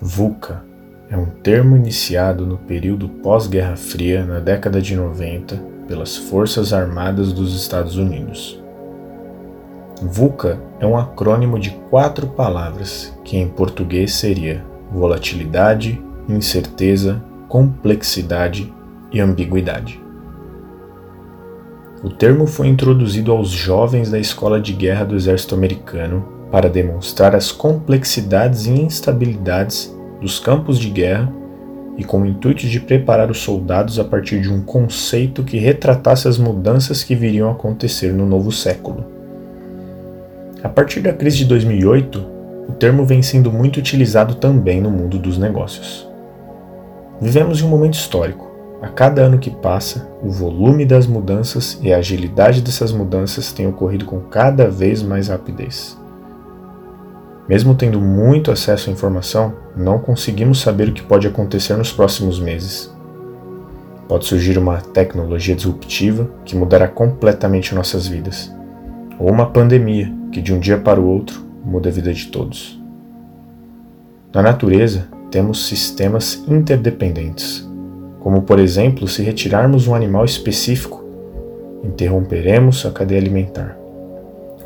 VUCA é um termo iniciado no período pós-Guerra Fria, na década de 90, pelas Forças Armadas dos Estados Unidos. VUCA é um acrônimo de quatro palavras que em português seria volatilidade, incerteza, complexidade e ambiguidade. O termo foi introduzido aos jovens da Escola de Guerra do Exército Americano para demonstrar as complexidades e instabilidades dos campos de guerra e com o intuito de preparar os soldados a partir de um conceito que retratasse as mudanças que viriam a acontecer no novo século. A partir da crise de 2008, o termo vem sendo muito utilizado também no mundo dos negócios. Vivemos em um momento histórico. A cada ano que passa, o volume das mudanças e a agilidade dessas mudanças têm ocorrido com cada vez mais rapidez. Mesmo tendo muito acesso à informação, não conseguimos saber o que pode acontecer nos próximos meses. Pode surgir uma tecnologia disruptiva que mudará completamente nossas vidas, ou uma pandemia que de um dia para o outro muda a vida de todos. Na natureza, temos sistemas interdependentes, como por exemplo, se retirarmos um animal específico, interromperemos a cadeia alimentar,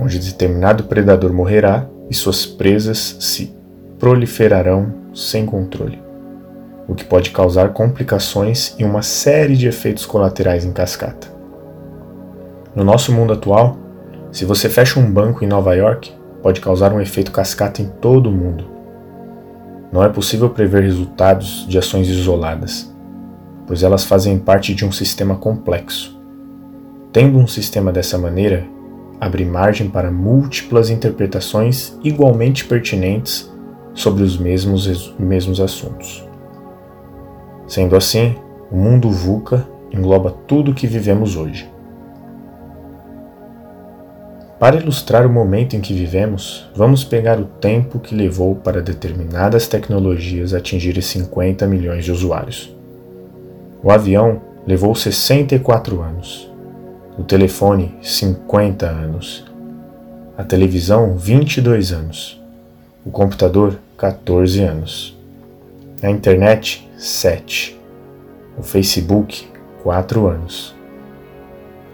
onde determinado predador morrerá e suas presas se proliferarão sem controle, o que pode causar complicações e uma série de efeitos colaterais em cascata. No nosso mundo atual, se você fecha um banco em Nova York, pode causar um efeito cascata em todo o mundo. Não é possível prever resultados de ações isoladas, pois elas fazem parte de um sistema complexo. Tendo um sistema dessa maneira, abre margem para múltiplas interpretações igualmente pertinentes sobre os mesmos, mesmos assuntos. Sendo assim, o mundo VUCA engloba tudo o que vivemos hoje. Para ilustrar o momento em que vivemos, vamos pegar o tempo que levou para determinadas tecnologias atingirem 50 milhões de usuários. O avião levou 64 anos o telefone 50 anos, a televisão 22 anos, o computador 14 anos, a internet 7, o Facebook 4 anos,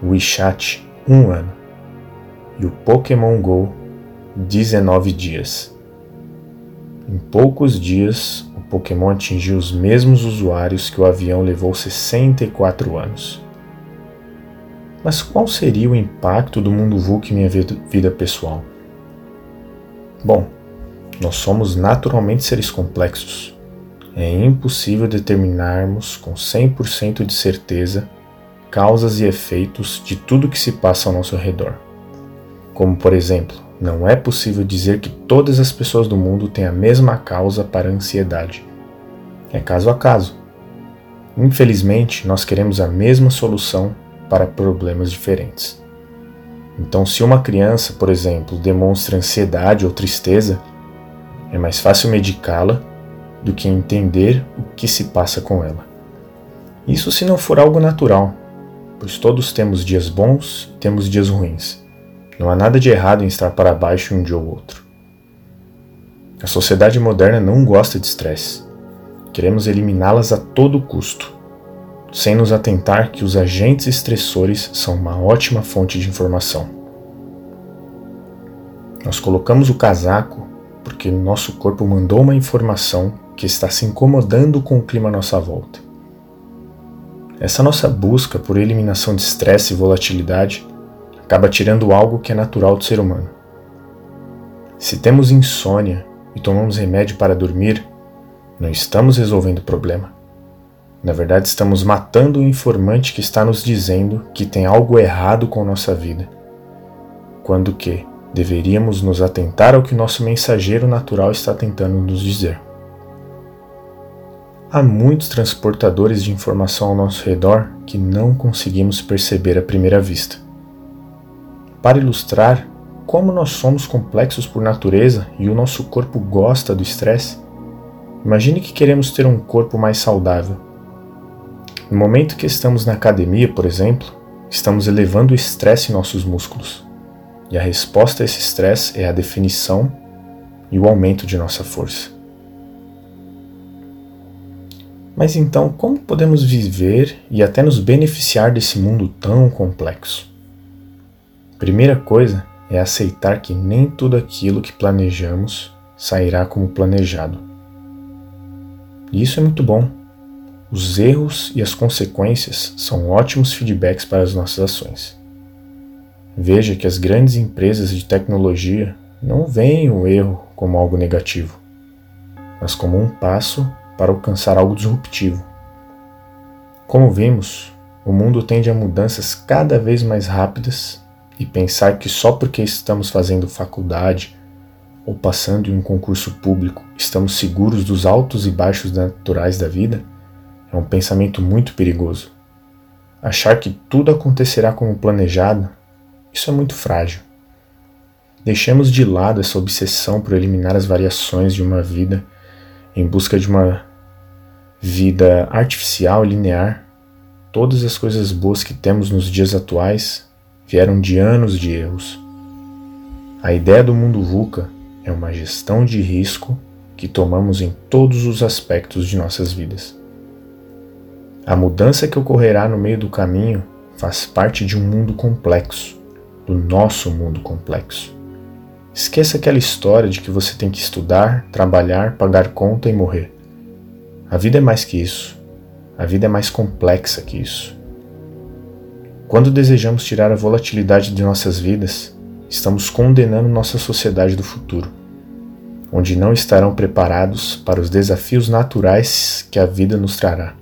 o WeChat 1 ano. E o Pokémon Go 19 dias. Em poucos dias, o Pokémon atingiu os mesmos usuários que o avião levou 64 anos. Mas qual seria o impacto do mundo VUC em minha vida pessoal? Bom, nós somos naturalmente seres complexos. É impossível determinarmos com 100% de certeza causas e efeitos de tudo que se passa ao nosso redor. Como, por exemplo, não é possível dizer que todas as pessoas do mundo têm a mesma causa para a ansiedade. É caso a caso. Infelizmente, nós queremos a mesma solução para problemas diferentes. Então, se uma criança, por exemplo, demonstra ansiedade ou tristeza, é mais fácil medicá-la do que entender o que se passa com ela. Isso se não for algo natural, pois todos temos dias bons e temos dias ruins. Não há nada de errado em estar para baixo um dia ou outro. A sociedade moderna não gosta de estresse. Queremos eliminá-las a todo custo sem nos atentar que os agentes estressores são uma ótima fonte de informação. Nós colocamos o casaco porque nosso corpo mandou uma informação que está se incomodando com o clima à nossa volta. Essa nossa busca por eliminação de estresse e volatilidade acaba tirando algo que é natural do ser humano. Se temos insônia e tomamos remédio para dormir, não estamos resolvendo o problema. Na verdade, estamos matando o informante que está nos dizendo que tem algo errado com nossa vida, quando que deveríamos nos atentar ao que nosso mensageiro natural está tentando nos dizer. Há muitos transportadores de informação ao nosso redor que não conseguimos perceber à primeira vista. Para ilustrar como nós somos complexos por natureza e o nosso corpo gosta do estresse, imagine que queremos ter um corpo mais saudável. No momento que estamos na academia, por exemplo, estamos elevando o estresse em nossos músculos. E a resposta a esse estresse é a definição e o aumento de nossa força. Mas então, como podemos viver e até nos beneficiar desse mundo tão complexo? Primeira coisa é aceitar que nem tudo aquilo que planejamos sairá como planejado. E isso é muito bom. Os erros e as consequências são ótimos feedbacks para as nossas ações. Veja que as grandes empresas de tecnologia não veem o erro como algo negativo, mas como um passo para alcançar algo disruptivo. Como vimos, o mundo tende a mudanças cada vez mais rápidas e pensar que só porque estamos fazendo faculdade ou passando em um concurso público estamos seguros dos altos e baixos naturais da vida é um pensamento muito perigoso. Achar que tudo acontecerá como planejado isso é muito frágil. Deixemos de lado essa obsessão por eliminar as variações de uma vida em busca de uma vida artificial e linear. Todas as coisas boas que temos nos dias atuais vieram de anos de erros. A ideia do mundo VUCA é uma gestão de risco que tomamos em todos os aspectos de nossas vidas. A mudança que ocorrerá no meio do caminho faz parte de um mundo complexo do nosso mundo complexo. Esqueça aquela história de que você tem que estudar, trabalhar, pagar conta e morrer. A vida é mais que isso. A vida é mais complexa que isso. Quando desejamos tirar a volatilidade de nossas vidas, estamos condenando nossa sociedade do futuro, onde não estarão preparados para os desafios naturais que a vida nos trará.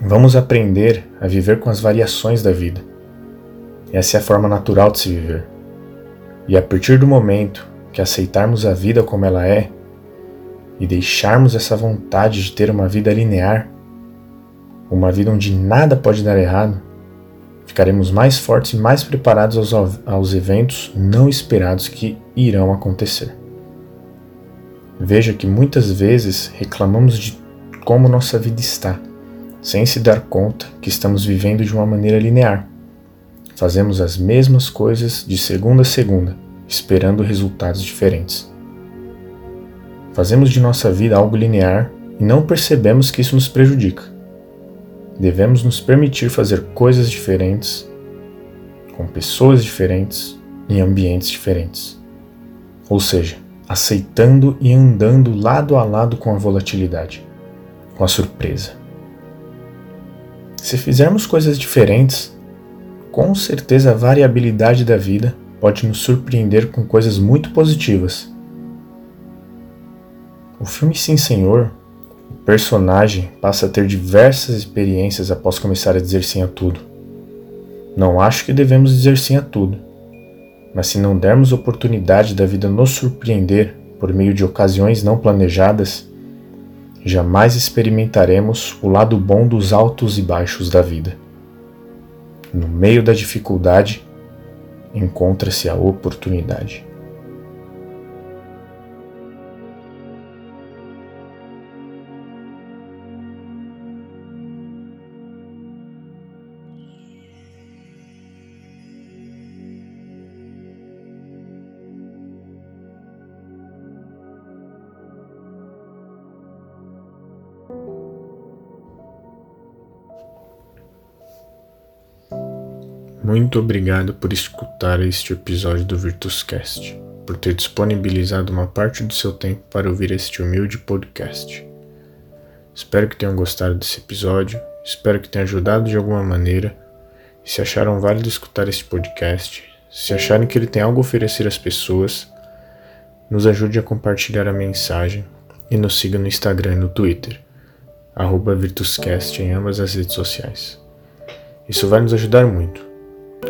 Vamos aprender a viver com as variações da vida essa é a forma natural de se viver. E a partir do momento que aceitarmos a vida como ela é e deixarmos essa vontade de ter uma vida linear, uma vida onde nada pode dar errado, ficaremos mais fortes e mais preparados aos, aos eventos não esperados que irão acontecer. Veja que muitas vezes reclamamos de como nossa vida está, sem se dar conta que estamos vivendo de uma maneira linear. Fazemos as mesmas coisas de segunda a segunda, esperando resultados diferentes. Fazemos de nossa vida algo linear e não percebemos que isso nos prejudica. Devemos nos permitir fazer coisas diferentes, com pessoas diferentes, em ambientes diferentes. Ou seja, aceitando e andando lado a lado com a volatilidade, com a surpresa. Se fizermos coisas diferentes, com certeza a variabilidade da vida pode nos surpreender com coisas muito positivas. O filme Sim Senhor, o personagem passa a ter diversas experiências após começar a dizer sim a tudo. Não acho que devemos dizer sim a tudo, mas se não dermos oportunidade da vida nos surpreender por meio de ocasiões não planejadas, jamais experimentaremos o lado bom dos altos e baixos da vida. No meio da dificuldade, encontra-se a oportunidade. Muito obrigado por escutar este episódio do Virtuscast, por ter disponibilizado uma parte do seu tempo para ouvir este humilde podcast. Espero que tenham gostado desse episódio, espero que tenha ajudado de alguma maneira. E se acharam válido escutar este podcast, se acharem que ele tem algo a oferecer às pessoas, nos ajude a compartilhar a mensagem e nos siga no Instagram e no Twitter, arroba Virtuscast em ambas as redes sociais. Isso vai nos ajudar muito.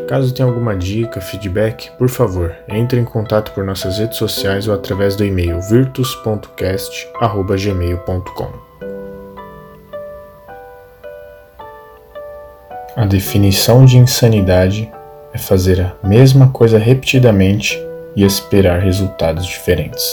Caso tenha alguma dica, feedback, por favor, entre em contato por nossas redes sociais ou através do e-mail virtus.cast.gmail.com. A definição de insanidade é fazer a mesma coisa repetidamente e esperar resultados diferentes.